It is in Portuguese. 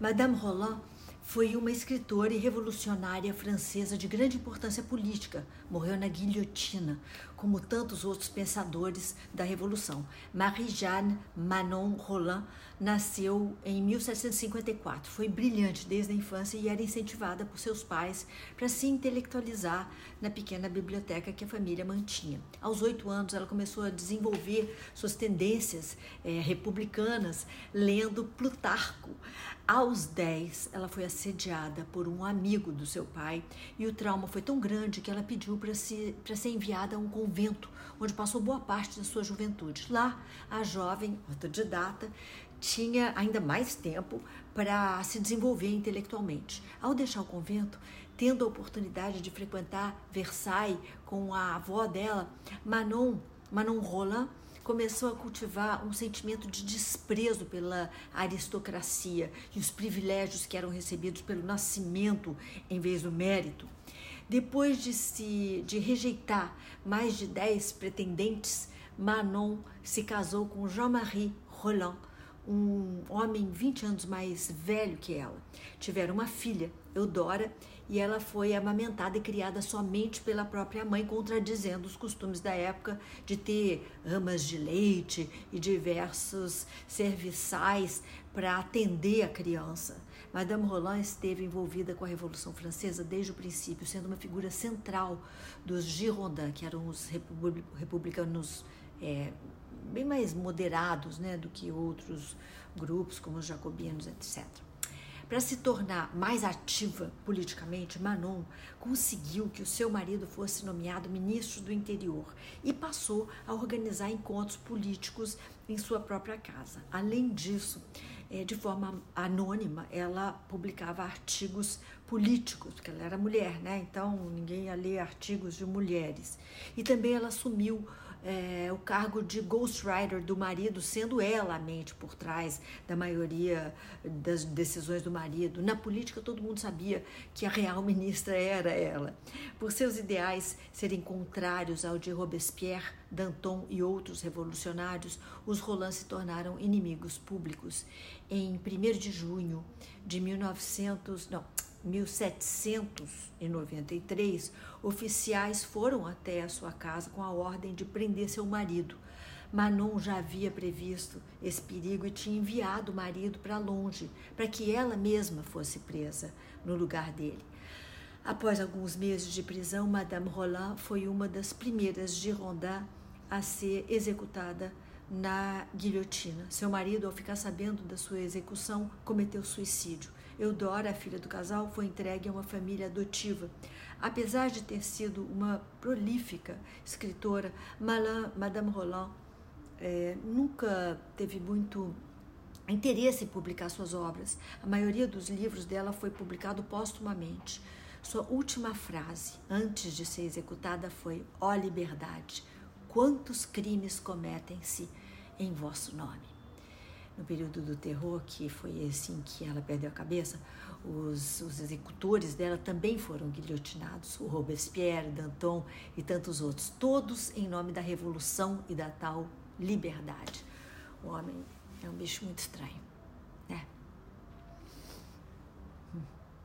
Madame Roland foi uma escritora e revolucionária francesa de grande importância política. Morreu na guilhotina, como tantos outros pensadores da Revolução. Marie-Jeanne Manon Roland nasceu em 1754. Foi brilhante desde a infância e era incentivada por seus pais para se intelectualizar na pequena biblioteca que a família mantinha. Aos oito anos, ela começou a desenvolver suas tendências é, republicanas lendo Plutarco. Aos dez, ela foi assediada por um amigo do seu pai e o trauma foi tão grande que ela pediu para se, ser enviada a um convento, onde passou boa parte da sua juventude. Lá, a jovem autodidata tinha ainda mais tempo para se desenvolver intelectualmente. Ao deixar o convento, tendo a oportunidade de frequentar Versailles com a avó dela, Manon, Manon Roland, começou a cultivar um sentimento de desprezo pela aristocracia e os privilégios que eram recebidos pelo nascimento em vez do mérito. Depois de se de rejeitar mais de dez pretendentes, Manon se casou com Jean-Marie Roland, um homem 20 anos mais velho que ela. Tiveram uma filha, Eudora, e ela foi amamentada e criada somente pela própria mãe, contradizendo os costumes da época de ter amas de leite e diversos serviçais para atender a criança. Madame Roland esteve envolvida com a Revolução Francesa desde o princípio, sendo uma figura central dos Girondins, que eram os republicanos é, bem mais moderados né, do que outros grupos, como os jacobinos, etc. Para se tornar mais ativa politicamente, Manon conseguiu que o seu marido fosse nomeado ministro do interior e passou a organizar encontros políticos em sua própria casa. Além disso, é, de forma anônima, ela publicava artigos políticos, porque ela era mulher, né? Então ninguém ia ler artigos de mulheres. E também ela assumiu é, o cargo de ghostwriter do marido, sendo ela a mente por trás da maioria das decisões do marido. Na política, todo mundo sabia que a real ministra era ela. Por seus ideais serem contrários ao de Robespierre, Danton e outros revolucionários, os Roland se tornaram inimigos públicos. Em 1 de junho de 1900, não, 1793, oficiais foram até a sua casa com a ordem de prender seu marido. Manon já havia previsto esse perigo e tinha enviado o marido para longe, para que ela mesma fosse presa no lugar dele. Após alguns meses de prisão, Madame Roland foi uma das primeiras Girondins a ser executada na guilhotina. Seu marido, ao ficar sabendo da sua execução, cometeu suicídio. Eudora, a filha do casal, foi entregue a uma família adotiva. Apesar de ter sido uma prolífica escritora, Madame Roland é, nunca teve muito interesse em publicar suas obras. A maioria dos livros dela foi publicado póstumamente. Sua última frase, antes de ser executada, foi: Ó oh, liberdade, quantos crimes cometem-se em vosso nome no período do terror, que foi assim que ela perdeu a cabeça, os, os executores dela também foram guilhotinados, o Robespierre, Danton e tantos outros, todos em nome da revolução e da tal liberdade. O homem é um bicho muito estranho.